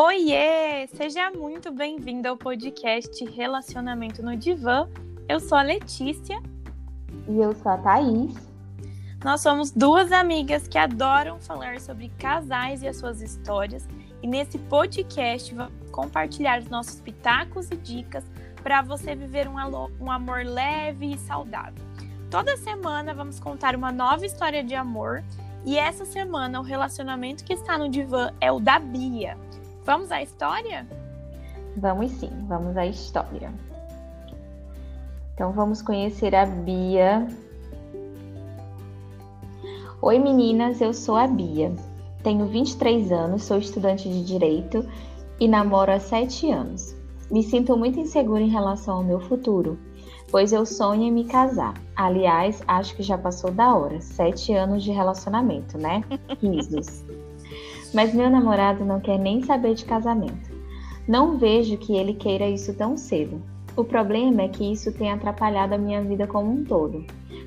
Oiê! Seja muito bem-vindo ao podcast Relacionamento no Divã. Eu sou a Letícia. E eu sou a Thaís. Nós somos duas amigas que adoram falar sobre casais e as suas histórias. E nesse podcast vamos compartilhar os nossos pitacos e dicas para você viver um, um amor leve e saudável. Toda semana vamos contar uma nova história de amor. E essa semana o relacionamento que está no divã é o da Bia. Vamos à história? Vamos sim, vamos à história. Então vamos conhecer a Bia. Oi meninas, eu sou a Bia. Tenho 23 anos, sou estudante de direito e namoro há 7 anos. Me sinto muito insegura em relação ao meu futuro, pois eu sonho em me casar. Aliás, acho que já passou da hora. Sete anos de relacionamento, né? Risos mas meu namorado não quer nem saber de casamento. Não vejo que ele queira isso tão cedo. O problema é que isso tem atrapalhado a minha vida como um todo.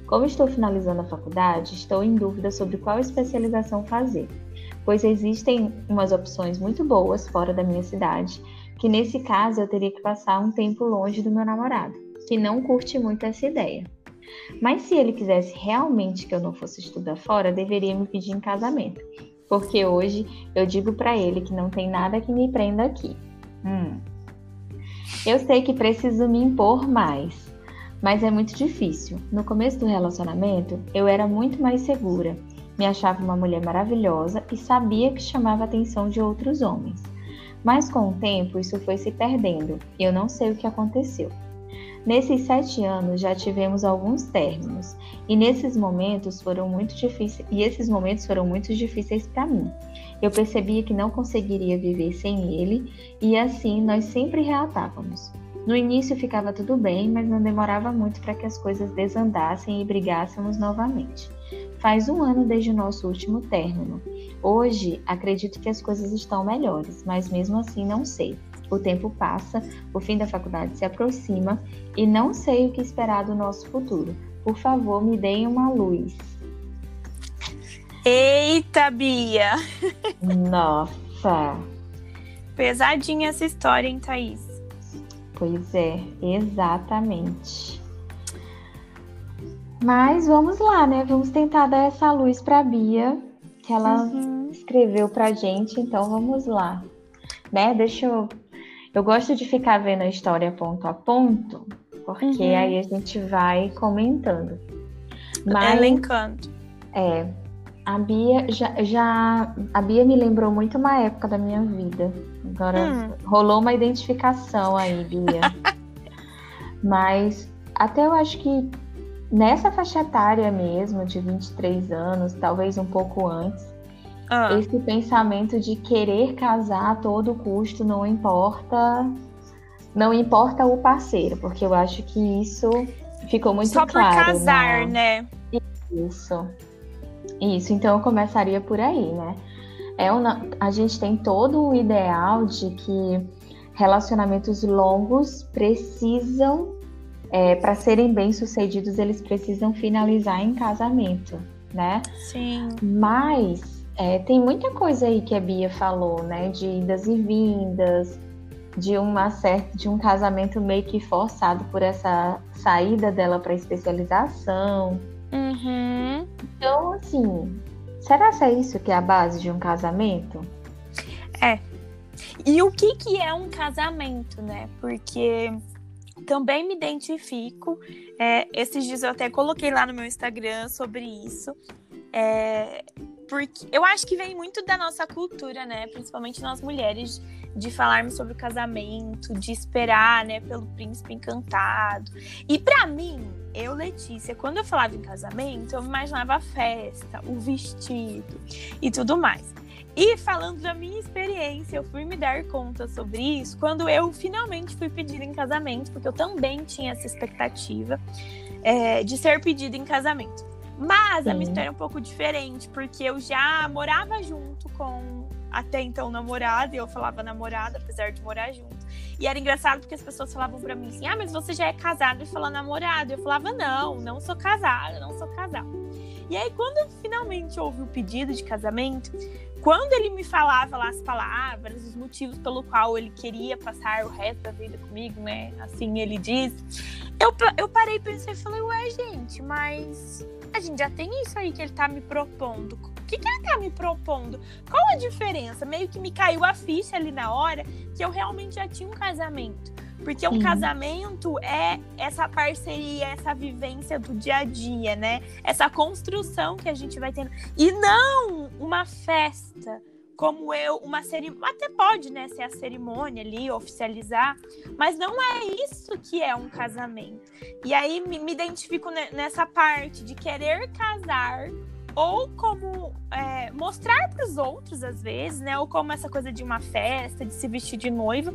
Como estou finalizando a faculdade, estou em dúvida sobre qual especialização fazer, pois existem umas opções muito boas fora da minha cidade, que nesse caso eu teria que passar um tempo longe do meu namorado, que não curte muito essa ideia. Mas se ele quisesse realmente que eu não fosse estudar fora, deveria me pedir em casamento, porque hoje eu digo para ele que não tem nada que me prenda aqui. Hum. Eu sei que preciso me impor mais, mas é muito difícil. No começo do relacionamento, eu era muito mais segura, me achava uma mulher maravilhosa e sabia que chamava a atenção de outros homens. Mas com o tempo, isso foi se perdendo e eu não sei o que aconteceu. Nesses sete anos já tivemos alguns términos e nesses momentos foram muito difíceis e esses momentos foram muito difíceis para mim. Eu percebia que não conseguiria viver sem ele e assim nós sempre reatávamos. No início ficava tudo bem, mas não demorava muito para que as coisas desandassem e brigássemos novamente. Faz um ano desde o nosso último término. Hoje acredito que as coisas estão melhores, mas mesmo assim não sei. O tempo passa, o fim da faculdade se aproxima e não sei o que esperar do nosso futuro. Por favor, me deem uma luz. Eita, Bia! Nossa! Pesadinha essa história, hein, Thaís? Pois é, exatamente. Mas vamos lá, né? Vamos tentar dar essa luz para Bia, que ela uhum. escreveu pra gente, então vamos lá. Né? Deixa eu eu gosto de ficar vendo a história ponto a ponto, porque uhum. aí a gente vai comentando. Mas, Elencando. É. A Bia já, já. A Bia me lembrou muito uma época da minha vida. Agora hum. rolou uma identificação aí, Bia. Mas até eu acho que nessa faixa etária mesmo, de 23 anos, talvez um pouco antes, ah. Esse pensamento de querer casar a todo custo, não importa, não importa o parceiro, porque eu acho que isso ficou muito Só claro. Só por casar, né? Isso. Isso, então eu começaria por aí, né? É uma, a gente tem todo o ideal de que relacionamentos longos precisam, é, para serem bem-sucedidos, eles precisam finalizar em casamento, né? Sim. Mas é, tem muita coisa aí que a Bia falou, né? De idas e vindas, de uma certa, de um casamento meio que forçado por essa saída dela para especialização. Uhum. Então, assim, será que é isso que é a base de um casamento? É. E o que que é um casamento, né? Porque também me identifico. É, esses dias eu até coloquei lá no meu Instagram sobre isso. É, porque eu acho que vem muito da nossa cultura, né? Principalmente nós mulheres, de falarmos sobre o casamento, de esperar, né, pelo príncipe encantado. E para mim, eu, Letícia, quando eu falava em casamento, eu imaginava a festa, o vestido e tudo mais. E falando da minha experiência, eu fui me dar conta sobre isso quando eu finalmente fui pedida em casamento, porque eu também tinha essa expectativa é, de ser pedida em casamento. Mas Sim. a minha história é um pouco diferente, porque eu já morava junto com até então namorada, e eu falava namorada, apesar de morar junto. E era engraçado porque as pessoas falavam para mim assim: ah, mas você já é casado e fala namorado. Eu falava: não, não sou casada, não sou casada. E aí, quando finalmente houve o pedido de casamento, quando ele me falava lá as palavras, os motivos pelo qual ele queria passar o resto da vida comigo, né? Assim ele diz. Eu, eu parei, pensei e falei, ué, gente, mas a gente já tem isso aí que ele tá me propondo. O que, que ele tá me propondo? Qual a diferença? Meio que me caiu a ficha ali na hora que eu realmente já tinha um casamento. Porque Sim. um casamento é essa parceria, essa vivência do dia a dia, né? Essa construção que a gente vai tendo. E não uma festa como eu, uma cerimônia. Até pode, né, ser a cerimônia ali, oficializar, mas não é isso que é um casamento. E aí me, me identifico nessa parte de querer casar ou como é, mostrar para os outros às vezes, né? Ou como essa coisa de uma festa, de se vestir de noiva,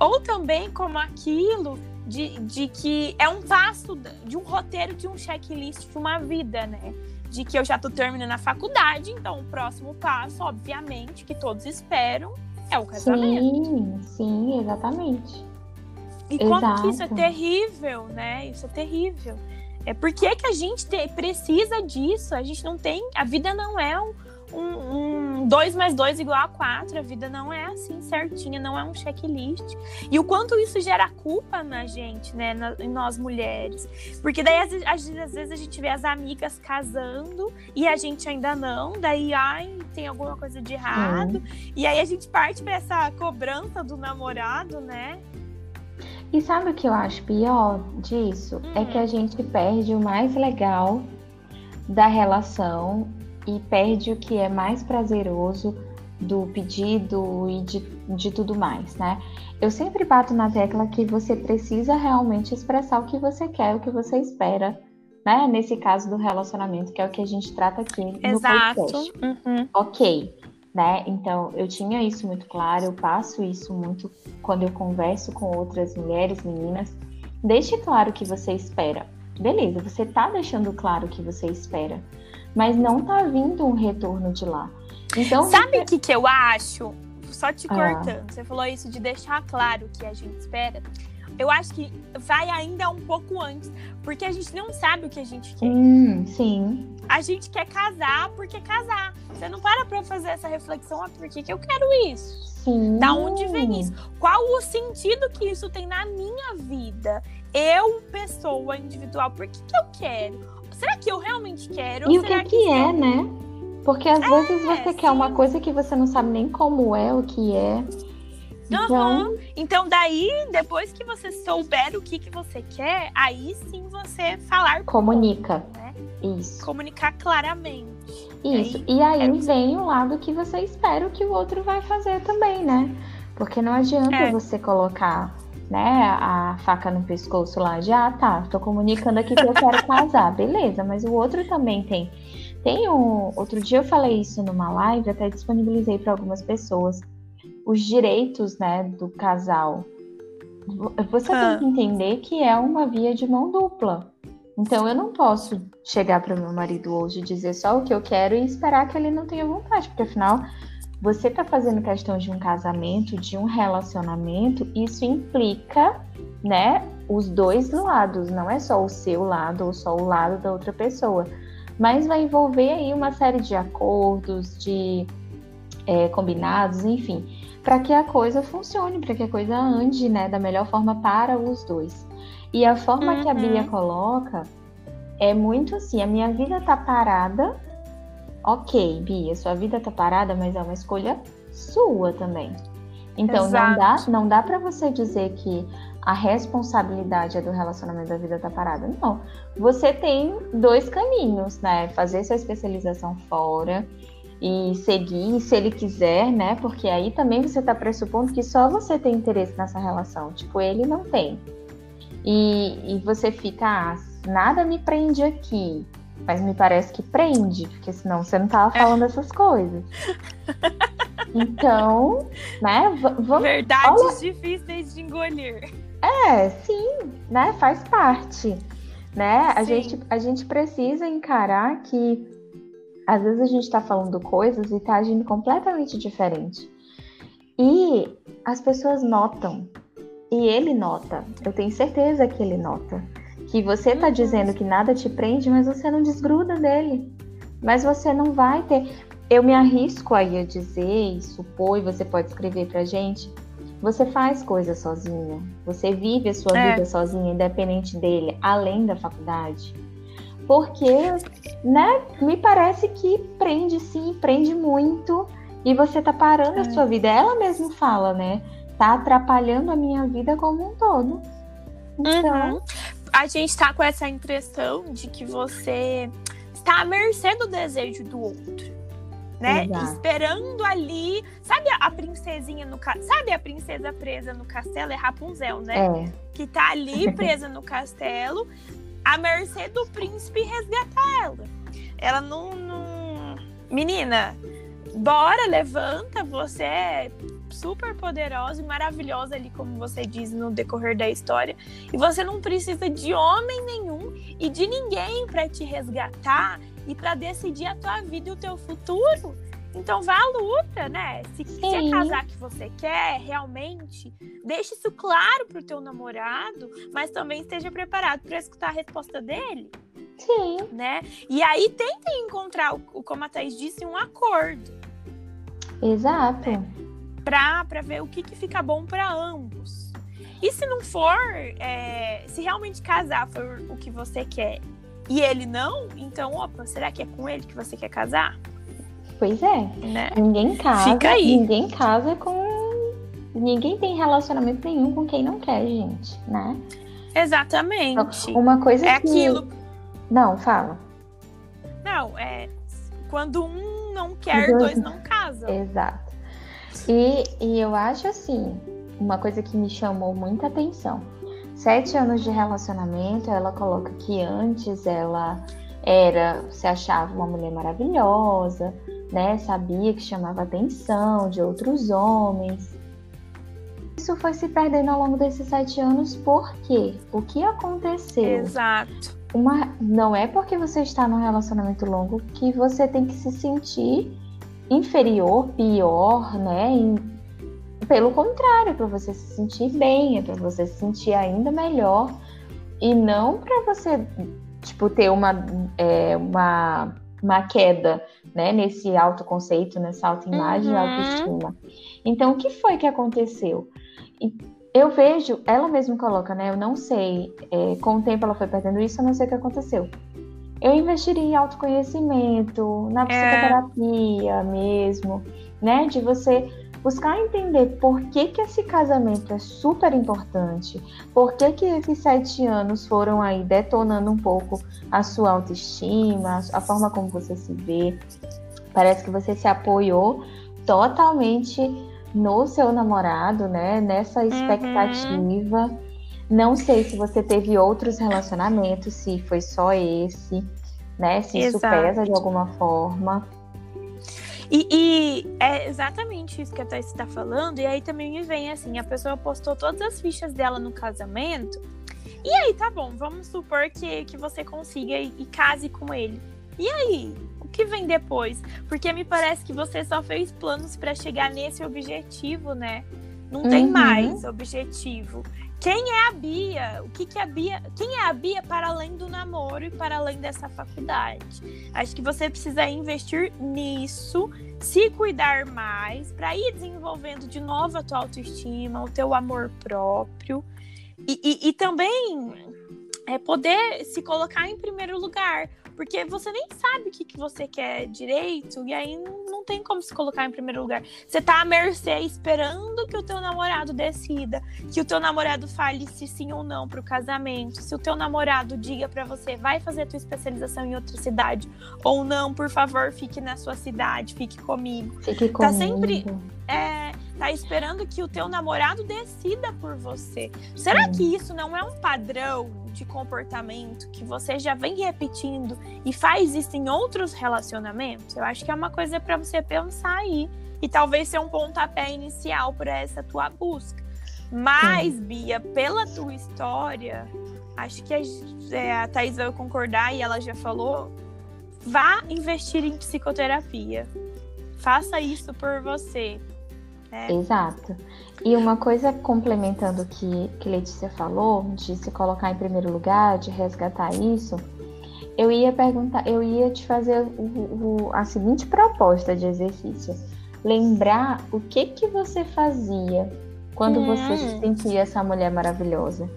ou também como aquilo de, de que é um passo de um roteiro de um checklist de uma vida, né? De que eu já estou terminando a faculdade, então o próximo passo, obviamente, que todos esperam, é o casamento. Sim, sim, exatamente. E como que isso é terrível, né? Isso é terrível. É por que, que a gente te, precisa disso? A gente não tem. A vida não é um, um, 2 mais 2 igual a 4. A vida não é assim certinha, não é um checklist. E o quanto isso gera culpa na gente, né? Na, em nós mulheres. Porque daí, às, às, às, vezes, a gente vê as amigas casando e a gente ainda não. Daí, ai, tem alguma coisa de errado. E aí a gente parte para essa cobrança do namorado, né? E sabe o que eu acho pior disso? Hum. É que a hum. gente perde o mais legal da relação e perde o que é mais prazeroso do pedido e de, de tudo mais, né? Eu sempre bato na tecla que você precisa realmente expressar o que você quer, o que você espera, né? Nesse caso do relacionamento, que é o que a gente trata aqui no Exato. podcast. Uhum. Ok né? Então, eu tinha isso muito claro, eu passo isso muito quando eu converso com outras mulheres, meninas. Deixe claro o que você espera. Beleza, você tá deixando claro o que você espera, mas não tá vindo um retorno de lá. Então, sabe o que, que eu acho? Só te ah. cortando, ah. você falou isso de deixar claro o que a gente espera eu acho que vai ainda um pouco antes, porque a gente não sabe o que a gente quer. Hum, sim. A gente quer casar porque casar. Você não para pra fazer essa reflexão, ah, por que, que eu quero isso? Sim. Da onde vem isso? Qual o sentido que isso tem na minha vida? Eu, pessoa individual, por que, que eu quero? Será que eu realmente quero? E o que, que, que é, né? Porque às é, vezes você sim. quer uma coisa que você não sabe nem como é, o que é. Então... Uhum. então, daí, depois que você souber o que, que você quer, aí sim você falar. Comunica. né? Isso. Comunicar claramente. Isso. Aí, e aí vem o lado que você espera que o outro vai fazer também, né? Porque não adianta é. você colocar né, a faca no pescoço lá de, ah, tá, tô comunicando aqui que eu quero casar. Beleza, mas o outro também tem. Tem um. Outro dia eu falei isso numa live, até disponibilizei para algumas pessoas os direitos né, do casal. Você ah. tem que entender que é uma via de mão dupla. Então eu não posso chegar para meu marido hoje e dizer só o que eu quero e esperar que ele não tenha vontade, porque afinal você está fazendo questão de um casamento, de um relacionamento, isso implica, né, os dois lados, não é só o seu lado ou só o lado da outra pessoa, mas vai envolver aí uma série de acordos, de é, combinados, enfim para que a coisa funcione, para que a coisa ande, né, da melhor forma para os dois. E a forma uhum. que a Bia uhum. coloca é muito assim: a minha vida tá parada. Ok, Bia, sua vida tá parada, mas é uma escolha sua também. Então Exato. não dá, não dá para você dizer que a responsabilidade é do relacionamento da vida tá parada. Não. Você tem dois caminhos, né? Fazer sua especialização fora e seguir, se ele quiser, né? Porque aí também você está pressupondo que só você tem interesse nessa relação, tipo, ele não tem. E, e você fica, ah, nada me prende aqui, mas me parece que prende, porque senão você não tava falando é. essas coisas. Então, né? Vamos. Verdades olha... difíceis de engolir. É, sim, né? Faz parte. Né? A gente, a gente precisa encarar que às vezes a gente está falando coisas e está agindo completamente diferente. E as pessoas notam. E ele nota. Eu tenho certeza que ele nota. Que você está dizendo que nada te prende, mas você não desgruda dele. Mas você não vai ter. Eu me arrisco aí a dizer e supor, e você pode escrever pra gente. Você faz coisas sozinha. Você vive a sua é. vida sozinha, independente dele, além da faculdade. Porque, né, me parece que prende sim, prende muito. E você tá parando é. a sua vida. Ela mesma fala, né? Tá atrapalhando a minha vida como um todo. Então. Uhum. A gente tá com essa impressão de que você está à mercê do desejo do outro. Né? Exato. Esperando ali. Sabe a, princesinha no Sabe a princesa presa no castelo? É Rapunzel, né? É. Que tá ali presa no castelo, à mercê do príncipe resgatar ela. Ela não. não... Menina, bora, levanta, você é super poderosa e maravilhosa ali, como você diz no decorrer da história. E você não precisa de homem nenhum e de ninguém para te resgatar e para decidir a tua vida e o teu futuro. Então vá à luta, né? Se, se é casar que você quer, realmente, deixe isso claro pro teu namorado, mas também esteja preparado para escutar a resposta dele. Sim. Né? E aí tentem encontrar, como a Thaís disse, um acordo. Exato. Né? Para ver o que, que fica bom para ambos. E se não for, é, se realmente casar for o que você quer e ele não, então, opa, será que é com ele que você quer casar? Pois é. Né? Ninguém casa. Fica aí. Ninguém casa com. Ninguém tem relacionamento nenhum com quem não quer, gente, né? Exatamente. Então, uma coisa é que... aquilo. Não, fala. Não, é quando um não quer, dois, dois não casam. Exato. E, e eu acho assim, uma coisa que me chamou muita atenção. Sete anos de relacionamento, ela coloca que antes ela era, se achava uma mulher maravilhosa, né? Sabia que chamava atenção de outros homens. Isso foi se perdendo ao longo desses sete anos, por quê? O que aconteceu? Exato. Uma, não é porque você está num relacionamento longo que você tem que se sentir inferior, pior, né? pelo contrário, é para você se sentir bem, é para você se sentir ainda melhor e não para você tipo ter uma é, uma uma queda, né, nesse autoconceito, nessa autoimagem uhum. e autoestima. Então, o que foi que aconteceu? Eu vejo, ela mesma coloca, né, eu não sei, é, com o tempo ela foi perdendo isso, eu não sei o que aconteceu. Eu investiria em autoconhecimento, na é. psicoterapia é. mesmo, né, de você buscar entender por que, que esse casamento é super importante, por que, que esses sete anos foram aí detonando um pouco a sua autoestima, a forma como você se vê. Parece que você se apoiou totalmente no seu namorado, né? Nessa uhum. expectativa. Uhum. Não sei se você teve outros relacionamentos, se foi só esse, né? Se Exato. isso pesa de alguma forma. E, e, é exatamente isso que a Thais está falando. E aí também me vem assim: a pessoa postou todas as fichas dela no casamento. E aí, tá bom, vamos supor que, que você consiga e, e case com ele. E aí? O que vem depois? Porque me parece que você só fez planos para chegar nesse objetivo, né? Não tem uhum. mais objetivo. Quem é a Bia? O que, que a Bia? Quem é a Bia para além do namoro e para além dessa faculdade? Acho que você precisa investir nisso, se cuidar mais, para ir desenvolvendo de novo a tua autoestima, o teu amor próprio. E, e, e também é poder se colocar em primeiro lugar. Porque você nem sabe o que, que você quer direito, e aí não, tem como se colocar em primeiro lugar. Você tá à mercê esperando que o teu namorado decida, que o teu namorado fale se sim ou não pro casamento, se o teu namorado diga para você, vai fazer a tua especialização em outra cidade, ou não, por favor, fique na sua cidade, fique comigo. Fique comigo. Tá sempre. É, tá esperando que o teu namorado decida por você. Será que isso não é um padrão de comportamento que você já vem repetindo e faz isso em outros relacionamentos? Eu acho que é uma coisa para você pensar aí e talvez ser um pontapé inicial para essa tua busca. Mas, Sim. Bia, pela tua história, acho que a, é, a Thais vai concordar e ela já falou. Vá investir em psicoterapia. Faça isso por você. É. Exato. E uma coisa complementando o que, que Letícia falou, de se colocar em primeiro lugar, de resgatar isso, eu ia perguntar, eu ia te fazer o, o, a seguinte proposta de exercício. Lembrar o que que você fazia quando hum. você se sentia essa mulher maravilhosa.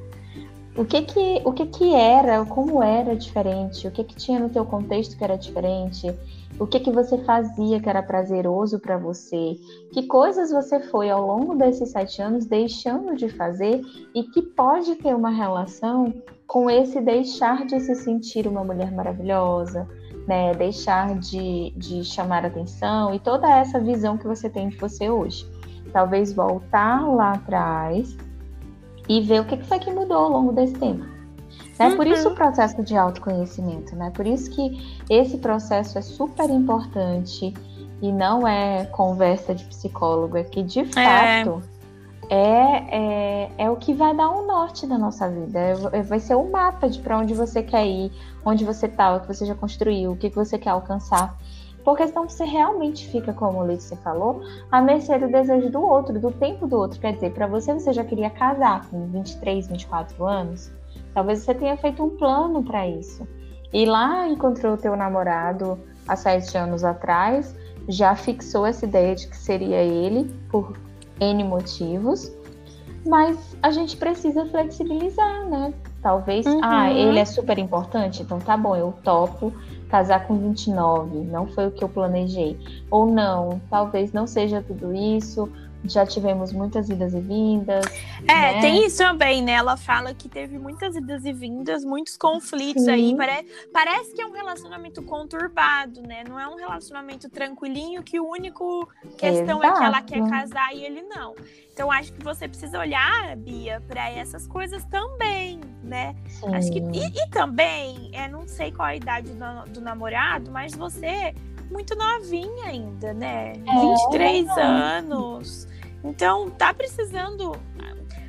O que que, o que que era, como era diferente, o que que tinha no teu contexto que era diferente, o que que você fazia que era prazeroso para você, que coisas você foi ao longo desses sete anos deixando de fazer e que pode ter uma relação com esse deixar de se sentir uma mulher maravilhosa, né? Deixar de, de chamar atenção e toda essa visão que você tem de você hoje. Talvez voltar lá atrás e ver o que foi que mudou ao longo desse tempo. É uhum. por isso o uhum. processo de autoconhecimento, né? Por isso que esse processo é super importante e não é conversa de psicólogo, é que de é. fato é, é, é, o que vai dar um norte da nossa vida. É, é vai ser o um mapa de para onde você quer ir, onde você está, o que você já construiu, o que você quer alcançar. Porque senão você realmente fica, como o Letícia falou, à mercê do desejo do outro, do tempo do outro. Quer dizer, para você, você já queria casar com 23, 24 anos. Talvez você tenha feito um plano para isso. E lá encontrou o teu namorado há sete anos atrás, já fixou essa ideia de que seria ele por N motivos, mas a gente precisa flexibilizar, né? Talvez, uhum. ah, ele é super importante, então tá bom, eu topo casar com 29, não foi o que eu planejei. Ou não, talvez não seja tudo isso, já tivemos muitas idas e vindas. É, né? tem isso também, né? Ela fala que teve muitas idas e vindas, muitos conflitos Sim. aí. Pare... Parece que é um relacionamento conturbado, né? Não é um relacionamento tranquilinho que o único questão Exato. é que ela quer casar e ele não. Então acho que você precisa olhar, Bia, para essas coisas também, né? Sim. Acho que e, e, também, é, não sei qual a idade do, do namorado, mas você muito novinha ainda, né? É, 23 anos. Então, tá precisando.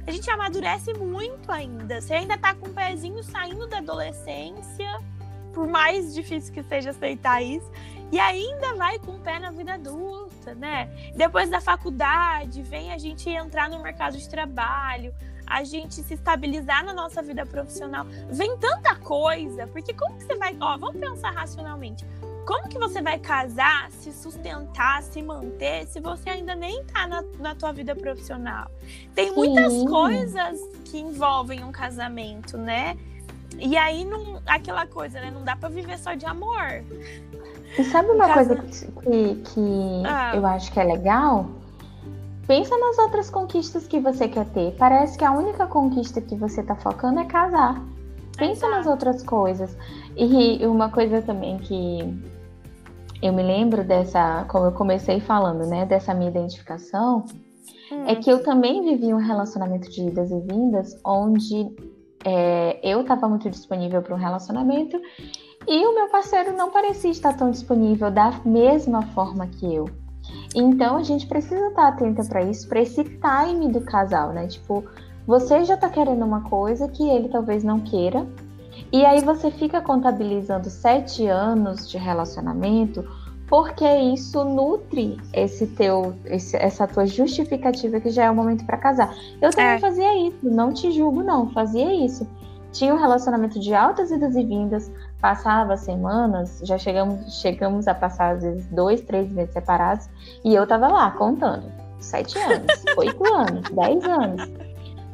A gente amadurece muito ainda. Você ainda tá com o pezinho saindo da adolescência, por mais difícil que seja aceitar isso, e ainda vai com o pé na vida adulta, né? Depois da faculdade, vem a gente entrar no mercado de trabalho, a gente se estabilizar na nossa vida profissional. Vem tanta coisa, porque como que você vai. Ó, vamos pensar racionalmente. Como que você vai casar, se sustentar, se manter, se você ainda nem tá na, na tua vida profissional? Tem muitas Sim. coisas que envolvem um casamento, né? E aí, não, aquela coisa, né? Não dá para viver só de amor. E sabe uma coisa que, que ah. eu acho que é legal? Pensa nas outras conquistas que você quer ter. Parece que a única conquista que você tá focando é casar. Pensa nas outras coisas. E uma coisa também que eu me lembro dessa, como eu comecei falando, né, dessa minha identificação, hum. é que eu também vivi um relacionamento de idas e vindas, onde é, eu estava muito disponível para um relacionamento e o meu parceiro não parecia estar tão disponível da mesma forma que eu. Então a gente precisa estar atenta para isso, para esse time do casal, né? Tipo, você já está querendo uma coisa que ele talvez não queira, e aí você fica contabilizando sete anos de relacionamento, porque isso nutre esse teu, esse, essa tua justificativa que já é o momento para casar. Eu também é. fazia isso, não te julgo não, fazia isso. Tinha um relacionamento de altas idas e vindas, passava semanas, já chegamos, chegamos a passar às vezes dois, três meses separados, e eu tava lá contando. Sete anos, oito anos, dez anos.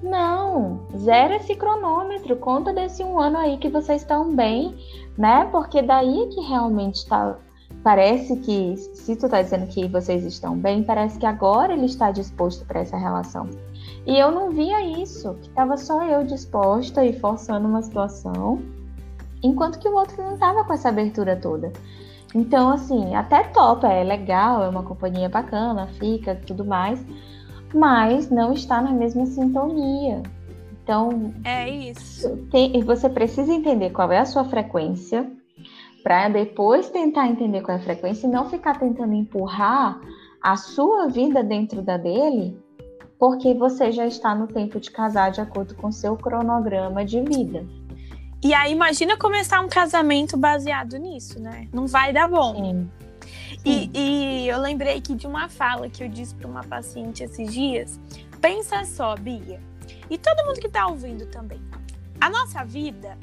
Não, zero esse cronômetro, conta desse um ano aí que vocês estão bem, né? Porque daí é que realmente está. Parece que, se tu tá dizendo que vocês estão bem, parece que agora ele está disposto para essa relação. E eu não via isso, que tava só eu disposta e forçando uma situação, enquanto que o outro não tava com essa abertura toda. Então, assim, até topa, é legal, é uma companhia bacana, fica, tudo mais mas não está na mesma sintonia. Então, é isso. Tem, você precisa entender qual é a sua frequência para depois tentar entender qual é a frequência e não ficar tentando empurrar a sua vida dentro da dele, porque você já está no tempo de casar de acordo com seu cronograma de vida. E aí imagina começar um casamento baseado nisso, né? Não vai dar bom. Sim. E, e, eu lembrei aqui de uma fala que eu disse para uma paciente esses dias. Pensa só, Bia, e todo mundo que está ouvindo também. A nossa vida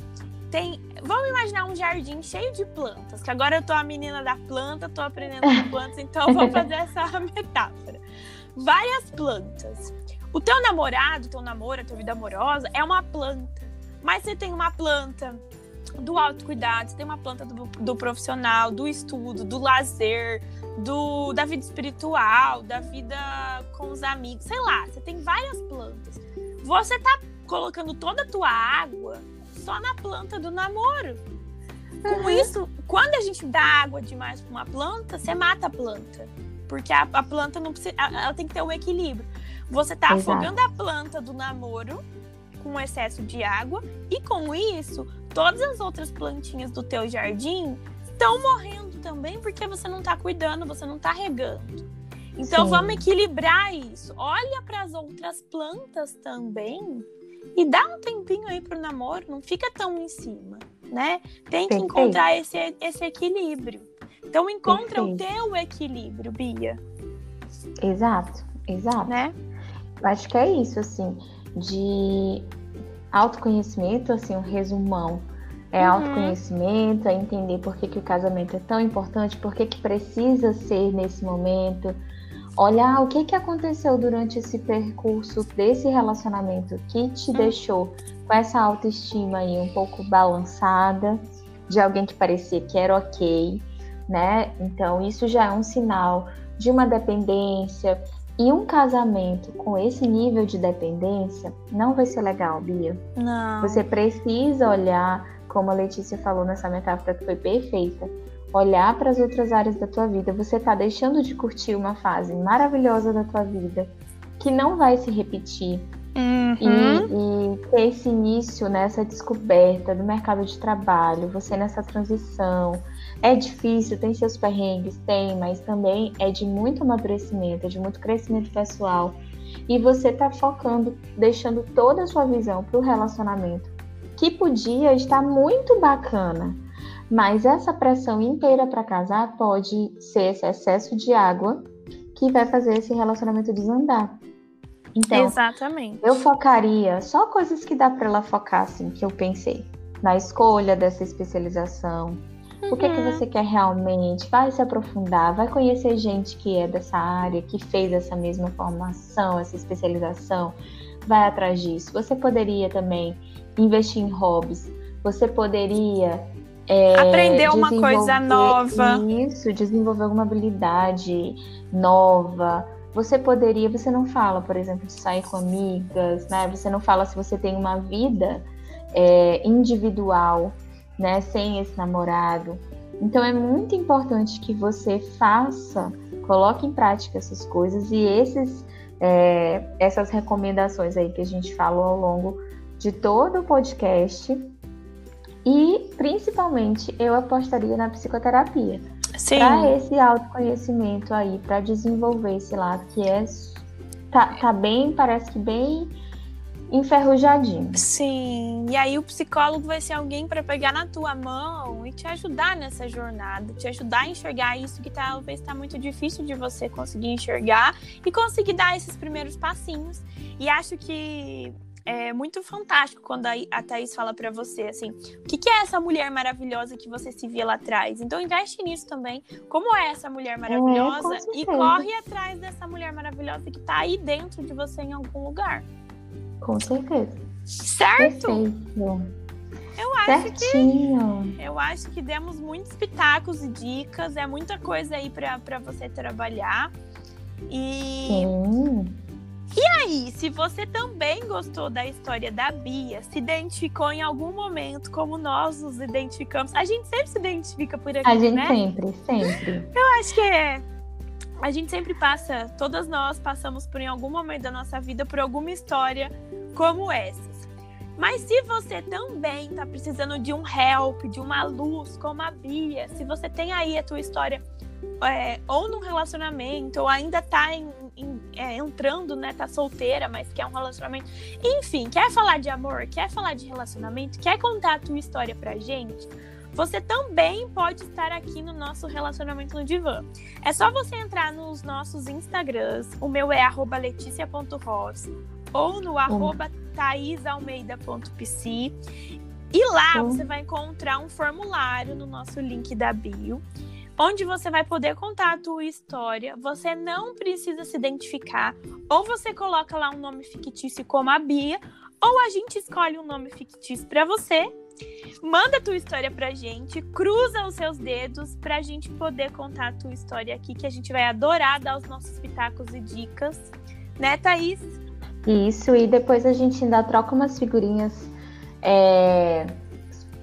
tem. Vamos imaginar um jardim cheio de plantas, que agora eu tô a menina da planta, tô aprendendo com plantas, então eu vou fazer essa metáfora. Várias plantas. O teu namorado, teu namoro, a tua vida amorosa é uma planta. Mas você tem uma planta do autocuidado, você tem uma planta do, do profissional, do estudo, do lazer, do, da vida espiritual, da vida com os amigos, sei lá, você tem várias plantas. Você tá colocando toda a tua água só na planta do namoro. Com uhum. isso, quando a gente dá água demais para uma planta, você mata a planta. Porque a, a planta não precisa. Ela tem que ter um equilíbrio. Você tá Exato. afogando a planta do namoro com excesso de água, e com isso, todas as outras plantinhas do teu jardim estão morrendo também porque você não tá cuidando, você não tá regando. Então Sim. vamos equilibrar isso. Olha para as outras plantas também e dá um tempinho aí pro namoro, não fica tão em cima, né? Tem que Perfeito. encontrar esse, esse equilíbrio. Então encontra Perfeito. o teu equilíbrio, Bia. Exato, exato. Né? Acho que é isso, assim, de autoconhecimento, assim, um resumão. É uhum. autoconhecimento, é entender por que, que o casamento é tão importante, por que, que precisa ser nesse momento, olhar o que, que aconteceu durante esse percurso desse relacionamento que te hum. deixou com essa autoestima aí um pouco balançada, de alguém que parecia que era ok, né? Então, isso já é um sinal de uma dependência. E um casamento com esse nível de dependência não vai ser legal, Bia. Não. Você precisa olhar, como a Letícia falou nessa metáfora que foi perfeita, olhar para as outras áreas da tua vida, você está deixando de curtir uma fase maravilhosa da tua vida que não vai se repetir. Uhum. E, e, ter esse início nessa descoberta do mercado de trabalho, você nessa transição. É difícil, tem seus perrengues, tem, mas também é de muito amadurecimento, é de muito crescimento pessoal. E você tá focando, deixando toda a sua visão para o relacionamento, que podia estar muito bacana mas essa pressão inteira para casar pode ser esse excesso de água que vai fazer esse relacionamento desandar. Então, Exatamente. eu focaria só coisas que dá para ela focar, assim, que eu pensei. Na escolha dessa especialização. Uhum. O que, é que uhum. você quer realmente? Vai se aprofundar, vai conhecer gente que é dessa área, que fez essa mesma formação, essa especialização. Vai atrás disso. Você poderia também investir em hobbies. Você poderia é, Aprender uma coisa nova. Isso, desenvolver alguma habilidade nova. Você poderia, você não fala, por exemplo, de sair com amigas, né? Você não fala se você tem uma vida é, individual, né? Sem esse namorado. Então é muito importante que você faça, coloque em prática essas coisas e esses, é, essas recomendações aí que a gente falou ao longo de todo o podcast e, principalmente, eu apostaria na psicoterapia. Para esse autoconhecimento aí, para desenvolver esse lado que é. Tá, tá bem, parece que bem enferrujadinho. Sim, e aí o psicólogo vai ser alguém para pegar na tua mão e te ajudar nessa jornada, te ajudar a enxergar isso que talvez está muito difícil de você conseguir enxergar e conseguir dar esses primeiros passinhos. E acho que é muito fantástico quando a, Thaís fala para você, assim, o que, que, é essa mulher maravilhosa que você se via lá atrás? Então investe nisso também. Como é essa mulher é, maravilhosa? É, e corre atrás dessa mulher maravilhosa que tá aí dentro de você em algum lugar. Com certeza. Certo? Perfeito. Eu acho Certinho. que eu acho que demos muitos pitacos e dicas, é muita coisa aí para você trabalhar. E Sim. E aí, se você também gostou da história da Bia, se identificou em algum momento como nós nos identificamos, a gente sempre se identifica por aqui, A gente né? sempre, sempre. Eu acho que é. A gente sempre passa, todas nós passamos por em algum momento da nossa vida por alguma história como essas. Mas se você também está precisando de um help, de uma luz como a Bia, se você tem aí a tua história é, ou num relacionamento, ou ainda tá em, em, é, entrando, né? Tá solteira, mas quer um relacionamento. Enfim, quer falar de amor, quer falar de relacionamento, quer contar a tua história pra gente? Você também pode estar aqui no nosso relacionamento no divã. É só você entrar nos nossos Instagrams. O meu é leticia.ross ou no arroba thaisalmeida.pc E lá você vai encontrar um formulário no nosso link da bio, onde você vai poder contar a tua história. Você não precisa se identificar, ou você coloca lá um nome fictício como a Bia, ou a gente escolhe um nome fictício para você. Manda a tua história pra gente, cruza os seus dedos pra gente poder contar a tua história aqui, que a gente vai adorar dar os nossos pitacos e dicas. Né, Thaís? Isso, e depois a gente ainda troca umas figurinhas é,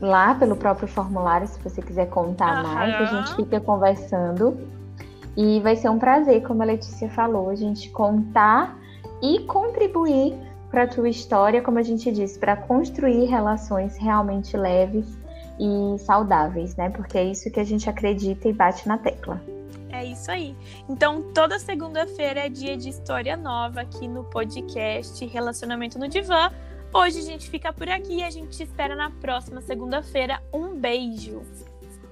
lá pelo próprio formulário, se você quiser contar uhum. mais, a gente fica conversando. E vai ser um prazer, como a Letícia falou, a gente contar e contribuir para a tua história, como a gente disse, para construir relações realmente leves e saudáveis, né? Porque é isso que a gente acredita e bate na tecla. É isso aí. Então, toda segunda-feira é dia de história nova aqui no podcast Relacionamento no Divã. Hoje a gente fica por aqui e a gente te espera na próxima segunda-feira. Um beijo.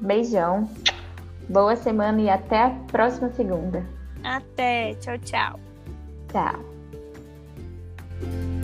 Beijão. Boa semana e até a próxima segunda. Até. Tchau, tchau. Tchau. Thank you